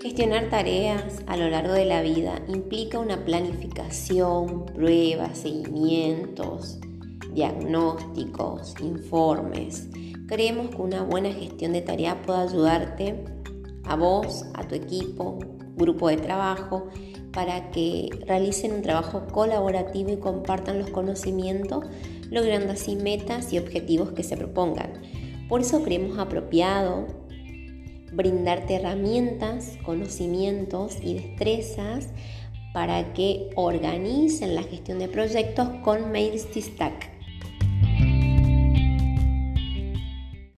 Gestionar tareas a lo largo de la vida implica una planificación, pruebas, seguimientos, diagnósticos, informes. Creemos que una buena gestión de tareas puede ayudarte a vos, a tu equipo, grupo de trabajo, para que realicen un trabajo colaborativo y compartan los conocimientos, logrando así metas y objetivos que se propongan. Por eso creemos apropiado brindarte herramientas, conocimientos y destrezas para que organicen la gestión de proyectos con Stack.